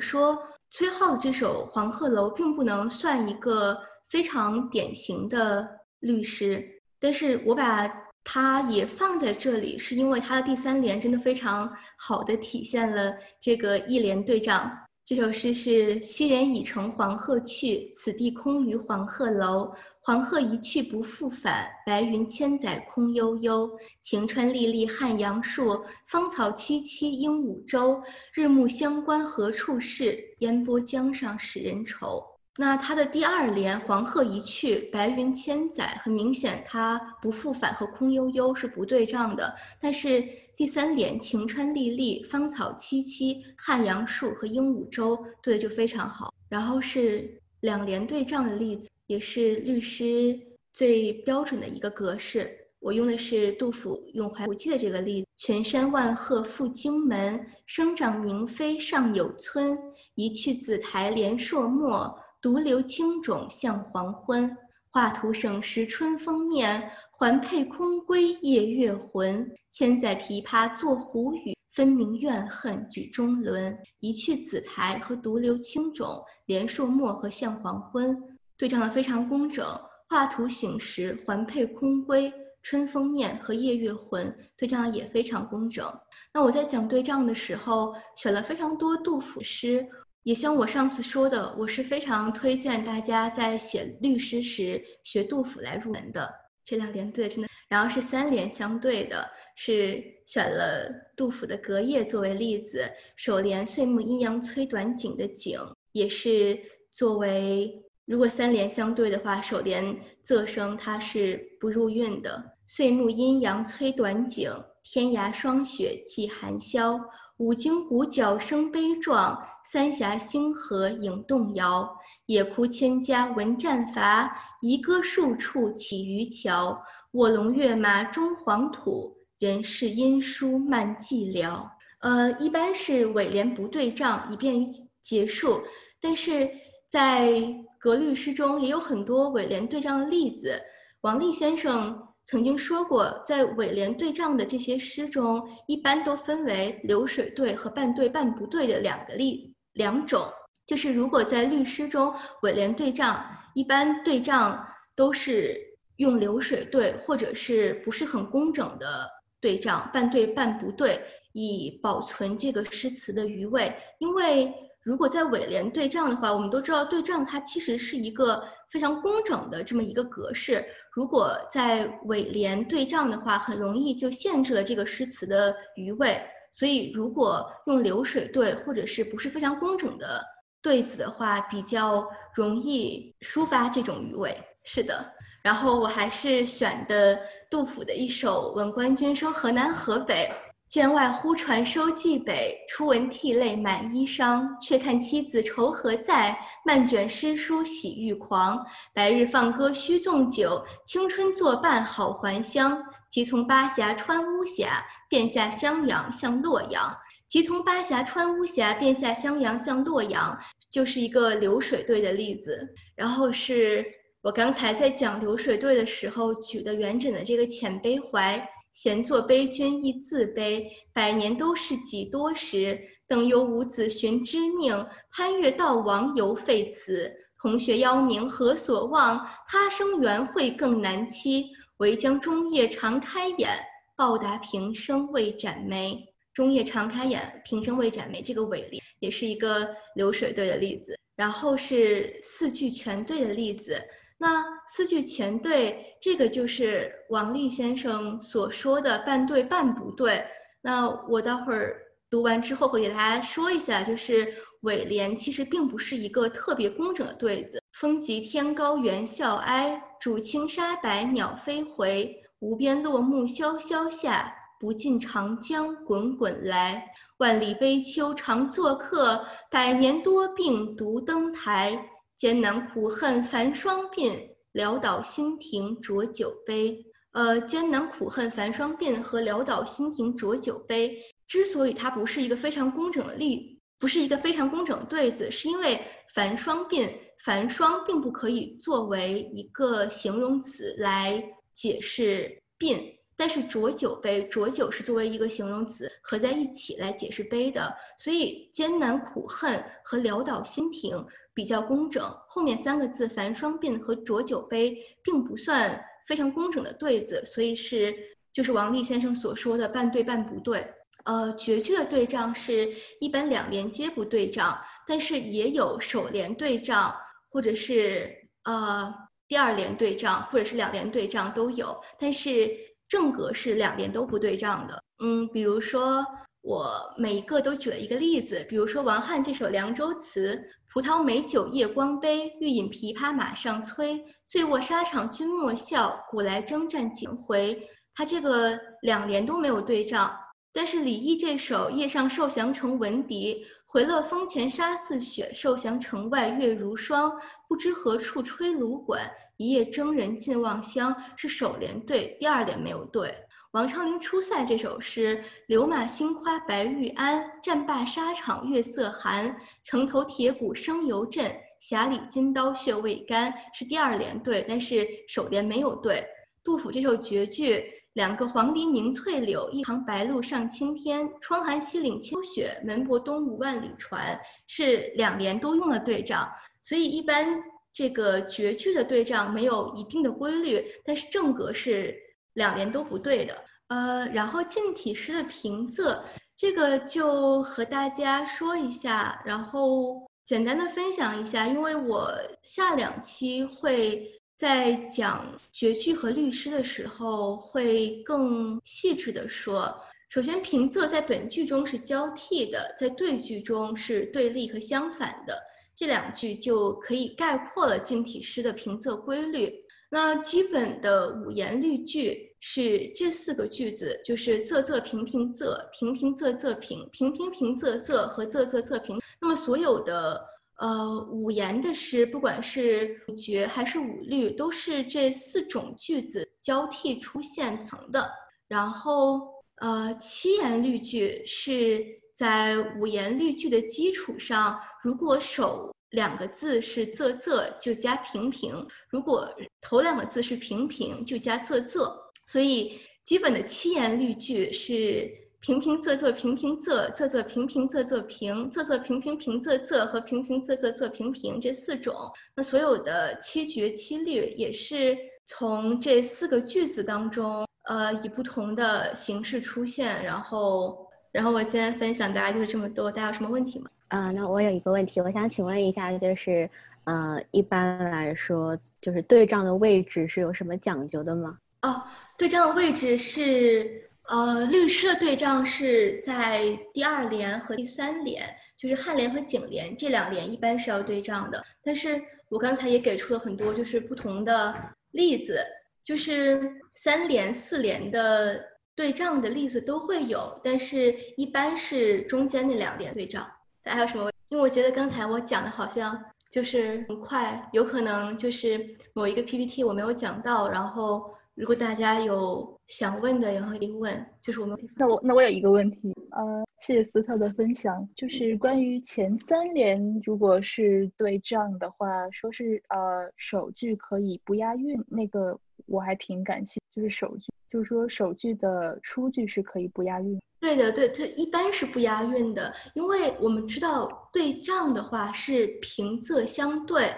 说崔颢的这首《黄鹤楼》并不能算一个非常典型的律诗，但是我把它也放在这里，是因为它的第三联真的非常好的体现了这个一联对仗。这首诗是“昔人已乘黄鹤去，此地空余黄鹤楼。黄鹤一去不复返，白云千载空悠悠。晴川历历汉阳树，芳草萋萋鹦鹉洲。日暮乡关何处是？烟波江上使人愁。”那它的第二联“黄鹤一去，白云千载”很明显，它不复返和空悠悠是不对仗的，但是。第三联“晴川历历，芳草萋萋，汉阳树”和鹦鹉洲对就非常好。然后是两联对仗的例子，也是律诗最标准的一个格式。我用的是杜甫《咏怀古迹》的这个例子：“群山万壑赴荆门，生长明妃尚有村。一去紫台连朔漠，独留青冢向黄昏。画图省时春风面。”环佩空归夜月魂，千载琵琶作胡语。分明怨恨举中轮，一去紫台和独留青冢，连朔漠和向黄昏，对仗的非常工整。画图省时环佩空归，春风面和夜月魂对仗的也非常工整。那我在讲对仗的时候，选了非常多杜甫诗，也像我上次说的，我是非常推荐大家在写律诗时学杜甫来入门的。这两联对真的，然后是三联相对的。是选了杜甫的《隔夜》作为例子，首联“岁暮阴阳催短景”的景，也是作为如果三联相对的话，首联仄声它是不入韵的。“岁暮阴阳催短景，天涯霜雪霁寒宵。五更鼓角声悲壮，三峡星河影动摇。野哭千家闻战伐，遗歌数处起渔樵。卧龙跃马终黄土。”人事因书漫寂寥，呃，一般是尾联不对仗，以便于结束。但是在格律诗中也有很多尾联对仗的例子。王立先生曾经说过，在尾联对仗的这些诗中，一般都分为流水对和半对半不对的两个例两种。就是如果在律诗中尾联对仗，一般对仗都是用流水对，或者是不是很工整的。对仗半对半不对，以保存这个诗词的余味。因为如果在尾联对仗的话，我们都知道对仗它其实是一个非常工整的这么一个格式。如果在尾联对仗的话，很容易就限制了这个诗词的余味。所以如果用流水对或者是不是非常工整的对子的话，比较容易抒发这种余味。是的。然后我还是选的杜甫的一首《闻官军收河南河北》，剑外忽传收蓟北，初闻涕泪满衣裳。却看妻子愁何在，漫卷诗书喜欲狂。白日放歌须纵酒，青春作伴好还乡。即从巴峡穿巫峡，便下襄阳向洛阳。即从巴峡穿巫峡，便下襄阳向洛阳，就是一个流水对的例子。然后是。我刚才在讲流水对的时候举的元稹的这个遣悲怀，闲坐悲君亦自悲，百年都是几多时？等忧五子寻知命，攀越道王犹废辞。同学邀明何所望？他生缘会更难期。唯将终夜长开眼，报答平生未展眉。终夜长开眼，平生未展眉，这个尾联也是一个流水对的例子。然后是四句全对的例子。那四句前对，这个就是王立先生所说的半对半不对。那我待会儿读完之后会给大家说一下，就是尾联其实并不是一个特别工整的对子。风急天高猿啸哀，渚清沙白鸟飞回。无边落木萧萧下，不尽长江滚滚来。万里悲秋常作客，百年多病独登台。艰难苦恨繁霜鬓，潦倒新停浊酒杯。呃，艰难苦恨繁霜鬓和潦倒新停浊酒杯，之所以它不是一个非常工整的例，不是一个非常工整的对子，是因为繁霜鬓，繁霜并不可以作为一个形容词来解释鬓，但是浊酒杯，浊酒是作为一个形容词合在一起来解释杯的，所以艰难苦恨和潦倒新停。比较工整，后面三个字“繁霜鬓”和“浊酒杯”并不算非常工整的对子，所以是就是王立先生所说的半对半不对。呃，绝句的对仗是一般两联皆不对仗，但是也有首联对仗，或者是呃第二联对仗，或者是两联对仗都有，但是正格是两联都不对仗的。嗯，比如说我每一个都举了一个例子，比如说王翰这首《凉州词》。葡萄美酒夜光杯，欲饮琵琶马上催。醉卧沙场君莫笑，古来征战几回。他这个两联都没有对仗，但是李益这首《夜上受降城闻笛》，回乐峰前沙似雪，受降城外月如霜。不知何处吹芦管，一夜征人尽望乡。是首联对，第二联没有对。王昌龄出塞这首诗：“流马星夸白玉鞍，战罢沙场月色寒。城头铁鼓声犹震，匣里金刀血未干。”是第二联对，但是首联没有对。杜甫这首绝句两个黄鹂鸣翠柳，一行白鹭上青天。窗含西岭千秋雪，门泊东吴万里船。是两联都用了对仗，所以一般这个绝句的对仗没有一定的规律，但是正格是两联都不对的。呃，然后近体诗的平仄，这个就和大家说一下，然后简单的分享一下，因为我下两期会。在讲绝句和律诗的时候，会更细致的说。首先，平仄在本句中是交替的，在对句中是对立和相反的。这两句就可以概括了近体诗的平仄规律。那基本的五言律句是这四个句子，就是仄仄平平仄，平平仄仄平，平平平仄仄和仄仄仄平。那么所有的。呃，五言的诗，不管是五绝还是五律，都是这四种句子交替出现成的。然后，呃，七言律句是在五言律句的基础上，如果首两个字是仄仄，就加平平；如果头两个字是平平，就加仄仄。所以，基本的七言律句是。平平仄仄平平仄仄仄平平仄仄平仄仄平平平仄仄和平平仄仄仄平平这四种，那所有的七绝七律也是从这四个句子当中，呃，以不同的形式出现。然后，然后我今天分享大家就是这么多，大家有什么问题吗？啊，那我有一个问题，我想请问一下，就是，呃，一般来说，就是对仗的位置是有什么讲究的吗？哦，对仗的位置是。呃，律师的对仗是在第二联和第三联，就是颔联和颈联这两联一般是要对仗的。但是我刚才也给出了很多就是不同的例子，就是三联、四联的对仗的例子都会有，但是一般是中间那两联对仗。大家还有什么？因为我觉得刚才我讲的好像就是很快，有可能就是某一个 PPT 我没有讲到，然后。如果大家有想问的，然后可以问，就是我们那我那我有一个问题，呃，谢谢斯特的分享，就是关于前三联，如果是对仗的话，说是呃首句可以不押韵，那个我还挺感兴趣，就是首句，就是说首句的初句是可以不押韵。对的，对，这一般是不押韵的，因为我们知道对仗的话是平仄相对，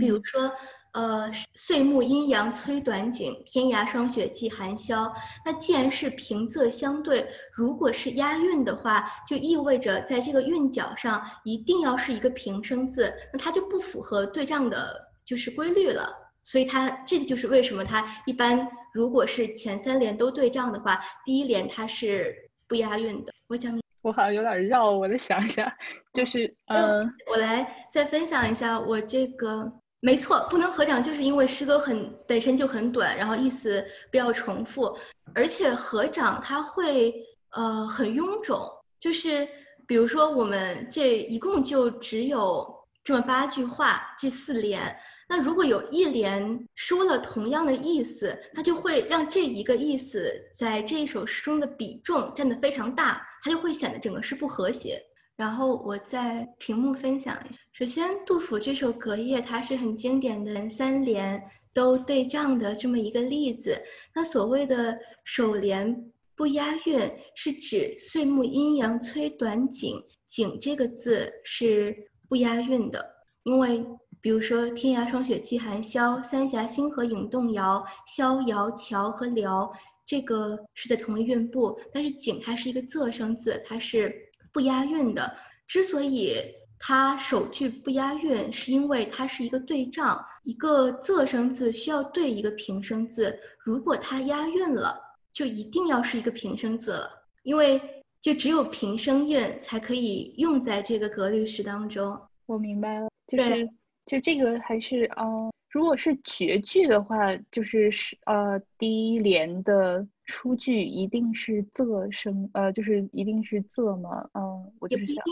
比如说。呃，岁暮阴阳催短景，天涯霜雪霁寒宵。那既然是平仄相对，如果是押韵的话，就意味着在这个韵脚上一定要是一个平声字，那它就不符合对仗的就是规律了。所以它这就是为什么它一般如果是前三联都对仗的话，第一联它是不押韵的。我讲，我好像有点绕，我再想一下，就是嗯，我来再分享一下我这个。没错，不能合掌，就是因为诗歌很本身就很短，然后意思不要重复，而且合掌它会呃很臃肿，就是比如说我们这一共就只有这么八句话，这四联，那如果有一联说了同样的意思，它就会让这一个意思在这一首诗中的比重占得非常大，它就会显得整个诗不和谐。然后我在屏幕分享一下。首先，杜甫这首《隔夜》它是很经典的三联都对仗的这么一个例子。那所谓的首联不押韵，是指岁暮阴阳催短景，景这个字是不押韵的。因为比如说“天涯霜雪霁寒宵”，“三峡星河影动摇”，“逍遥桥”和“辽”这个是在同一韵部，但是“景”它是一个仄声字，它是。不押韵的，之所以它首句不押韵，是因为它是一个对仗，一个仄声字需要对一个平声字，如果它押韵了，就一定要是一个平声字了，因为就只有平声韵才可以用在这个格律诗当中。我明白了，就是就这个还是嗯，如果是绝句的话，就是是呃第一联的。出句一定是仄声，呃，就是一定是仄吗？嗯，我就是想，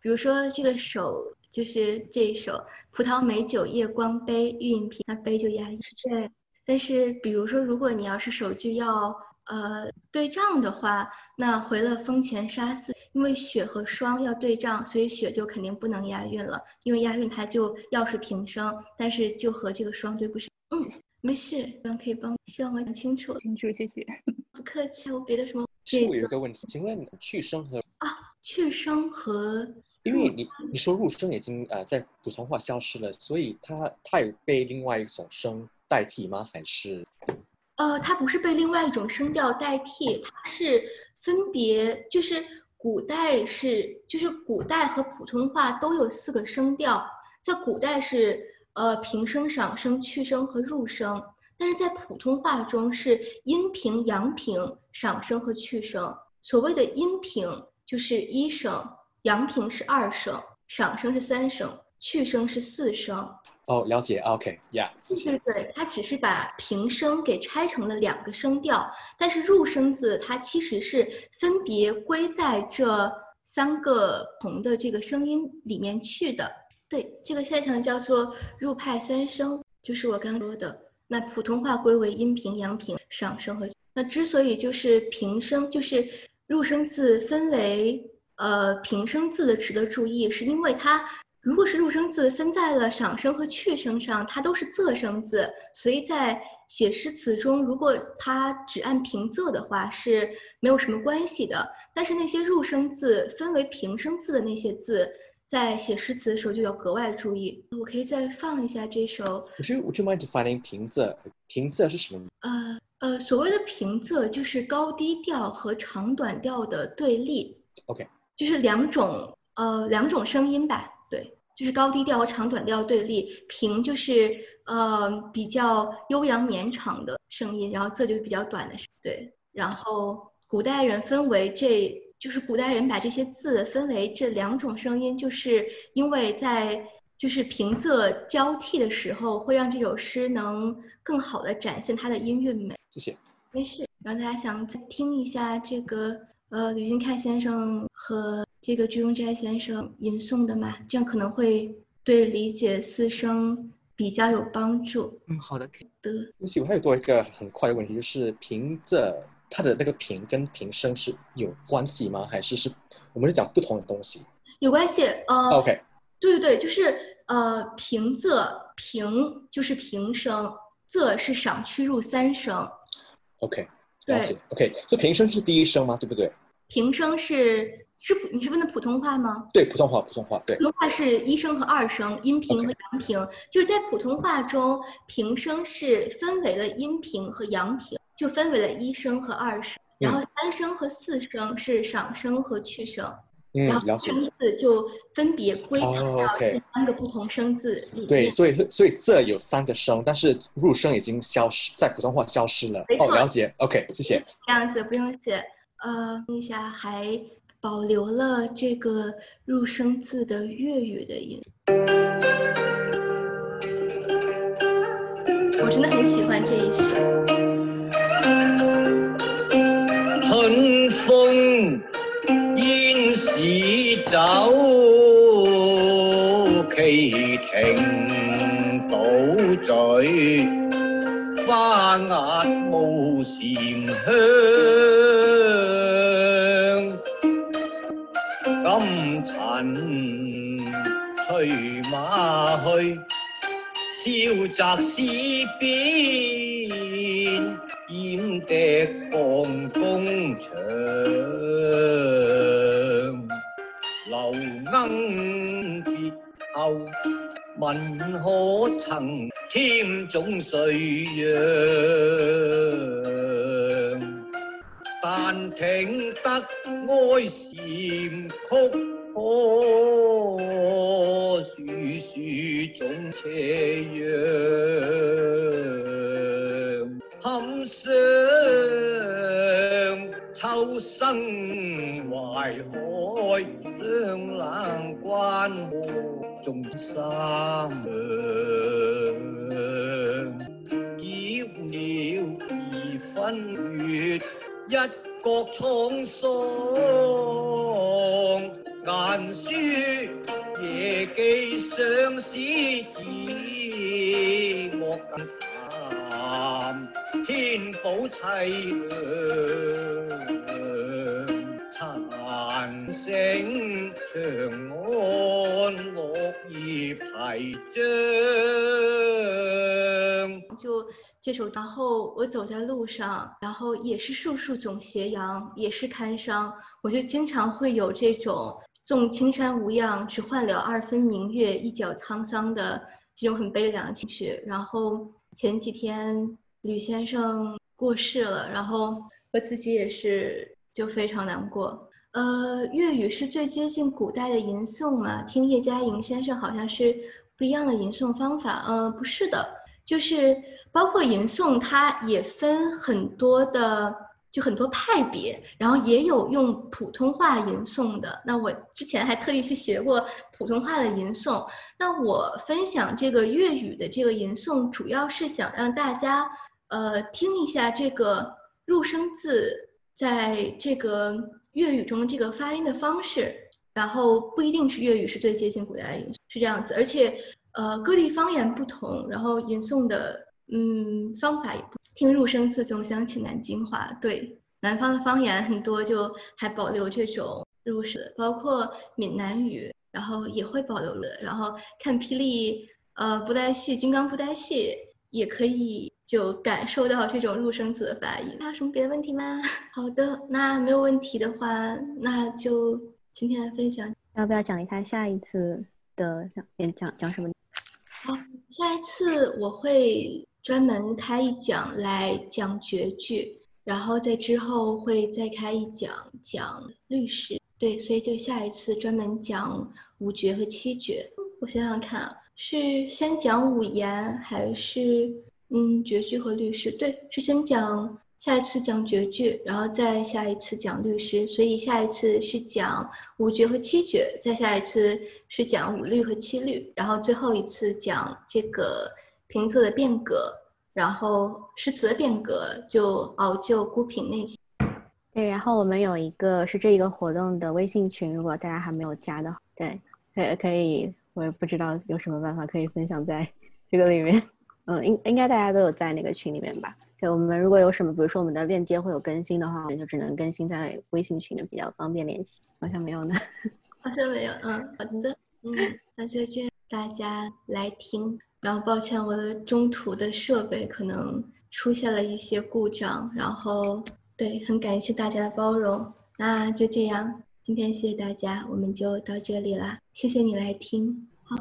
比如说这个首就是这一首“葡萄美酒夜光杯，玉饮平”，那杯就押韵是这。但是比如说，如果你要是首句要呃对仗的话，那回了风前沙寺，因为雪和霜要对仗，所以雪就肯定不能押韵了，因为押韵它就要是平声，但是就和这个霜对不上。嗯，没事，希望可以帮，希望我讲清楚，清楚，谢谢。不客气，我别的什么？是我有一个问题，请问去声和啊去声和因为你你说入声已经呃在普通话消失了，所以它它有被另外一种声代替吗？还是呃，它不是被另外一种声调代替，它是分别就是古代是就是古代和普通话都有四个声调，在古代是呃平声、赏声、去声和入声，但是在普通话中是阴平、阳平、赏声和去声。所谓的阴平就是一声，阳平是二声，上声是三声，去声是四声。哦了解？OK，Yeah，谢谢。对对，它只是把平声给拆成了两个声调，但是入声字它其实是分别归在这三个不同的这个声音里面去的。对，这个现象叫做入派三声，就是我刚刚说的。那普通话归为阴平、阳平、上声和。那之所以就是平声，就是入声字分为呃平声字的，值得注意，是因为它如果是入声字分在了赏声和去声上，它都是仄声字，所以在写诗词中，如果它只按平仄的话是没有什么关系的。但是那些入声字分为平声字的那些字，在写诗词的时候就要格外注意。我可以再放一下这首 Would you mind defining 平仄？平仄是什么？呃呃，所谓的平仄就是高低调和长短调的对立。OK 就是两种呃两种声音吧，对，就是高低调和长短调对立。平就是呃比较悠扬绵长的声音，然后仄就是比较短的声，对。然后古代人分为这，就是古代人把这些字分为这两种声音，就是因为在就是平仄交替的时候，会让这首诗能更好的展现它的音韵美。谢谢。没事，然后大家想再听一下这个呃吕金凯先生和这个居庸斋先生吟诵的嘛，这样可能会对理解四声比较有帮助嗯，好的，可以。的。对不起，我还有多一个很快的问题，就是平仄它的那个平跟平声是有关系吗？还是是我们是讲不同的东西有关系，呃，？OK，对对对，就是呃平仄平就是平声，仄是赏去入三声，OK，对了解。OK，所以平声是第一声吗？对不对？平声是是普你是问的普通话吗？对，普通话，普通话，对普。通话是一声和二声，阴平和阳平。就是在普通话中，平声是分为了阴平和阳平，就分为了一声和二声。然后三声和四声是赏声和去声，嗯然，后了解。字就分别归三个不同生字里面。对，所以所以这有三个声，但是入声已经消失，在普通话消失了哦，了解。OK，谢谢。这样子不用写。呃，听一下还保留了这个入声字的粤语的音。我真的很喜欢这一首。市走，旗亭倒醉，花壓無禪香。金塵隨馬去，笑澤詩邊，掩笛放工場。留莺别后，问可曾添种衰杨？但听得哀弦曲，树树种斜阳，堪伤秋生怀海。冷關河種三兩。繳了二分月，一角沧桑。顏書夜記相思字，莫淡天寶凄涼。长安落葉排張。就这首，然后我走在路上，然后也是树树总斜阳，也是堪伤，我就经常会有这种纵青山无恙，只换了二分明月，一角沧桑的这种很悲凉的情绪。然后前几天吕先生过世了，然后我自己也是就非常难过。呃，粤语是最接近古代的吟诵嘛？听叶嘉莹先生好像是不一样的吟诵方法。呃，不是的，就是包括吟诵，它也分很多的，就很多派别，然后也有用普通话吟诵的。那我之前还特意去学过普通话的吟诵。那我分享这个粤语的这个吟诵，主要是想让大家呃听一下这个入声字在这个。粤语中这个发音的方式，然后不一定是粤语是最接近古代的吟诵，是这样子。而且，呃，各地方言不同，然后吟诵的嗯方法也不。听入声字总想起南京话，对，南方的方言很多就还保留这种入声，包括闽南语，然后也会保留的。然后看霹雳呃布袋戏、金刚布袋戏也可以。就感受到这种入声字的发音。还有什么别的问题吗？好的，那没有问题的话，那就今天的分享。要不要讲一下下一次的讲讲讲什么？好，下一次我会专门开一讲来讲绝句，然后在之后会再开一讲讲律诗。对，所以就下一次专门讲五绝和七绝。我想想看啊，是先讲五言还是？嗯，绝句和律诗，对，是先讲下一次讲绝句，然后再下一次讲律诗，所以下一次是讲五绝和七绝，再下一次是讲五律和七律，然后最后一次讲这个平仄的变革，然后诗词的变革，就熬就孤品那些。对，然后我们有一个是这一个活动的微信群，如果大家还没有加的，对，可可以，我也不知道有什么办法可以分享在这个里面。嗯，应应该大家都有在那个群里面吧？对，我们如果有什么，比如说我们的链接会有更新的话，我们就只能更新在微信群里，比较方便联系。好像没有呢，好像没有。嗯，好的，嗯，那就这样，大家来听。然后抱歉，我的中途的设备可能出现了一些故障，然后对，很感谢大家的包容。那就这样，今天谢谢大家，我们就到这里啦，谢谢你来听。好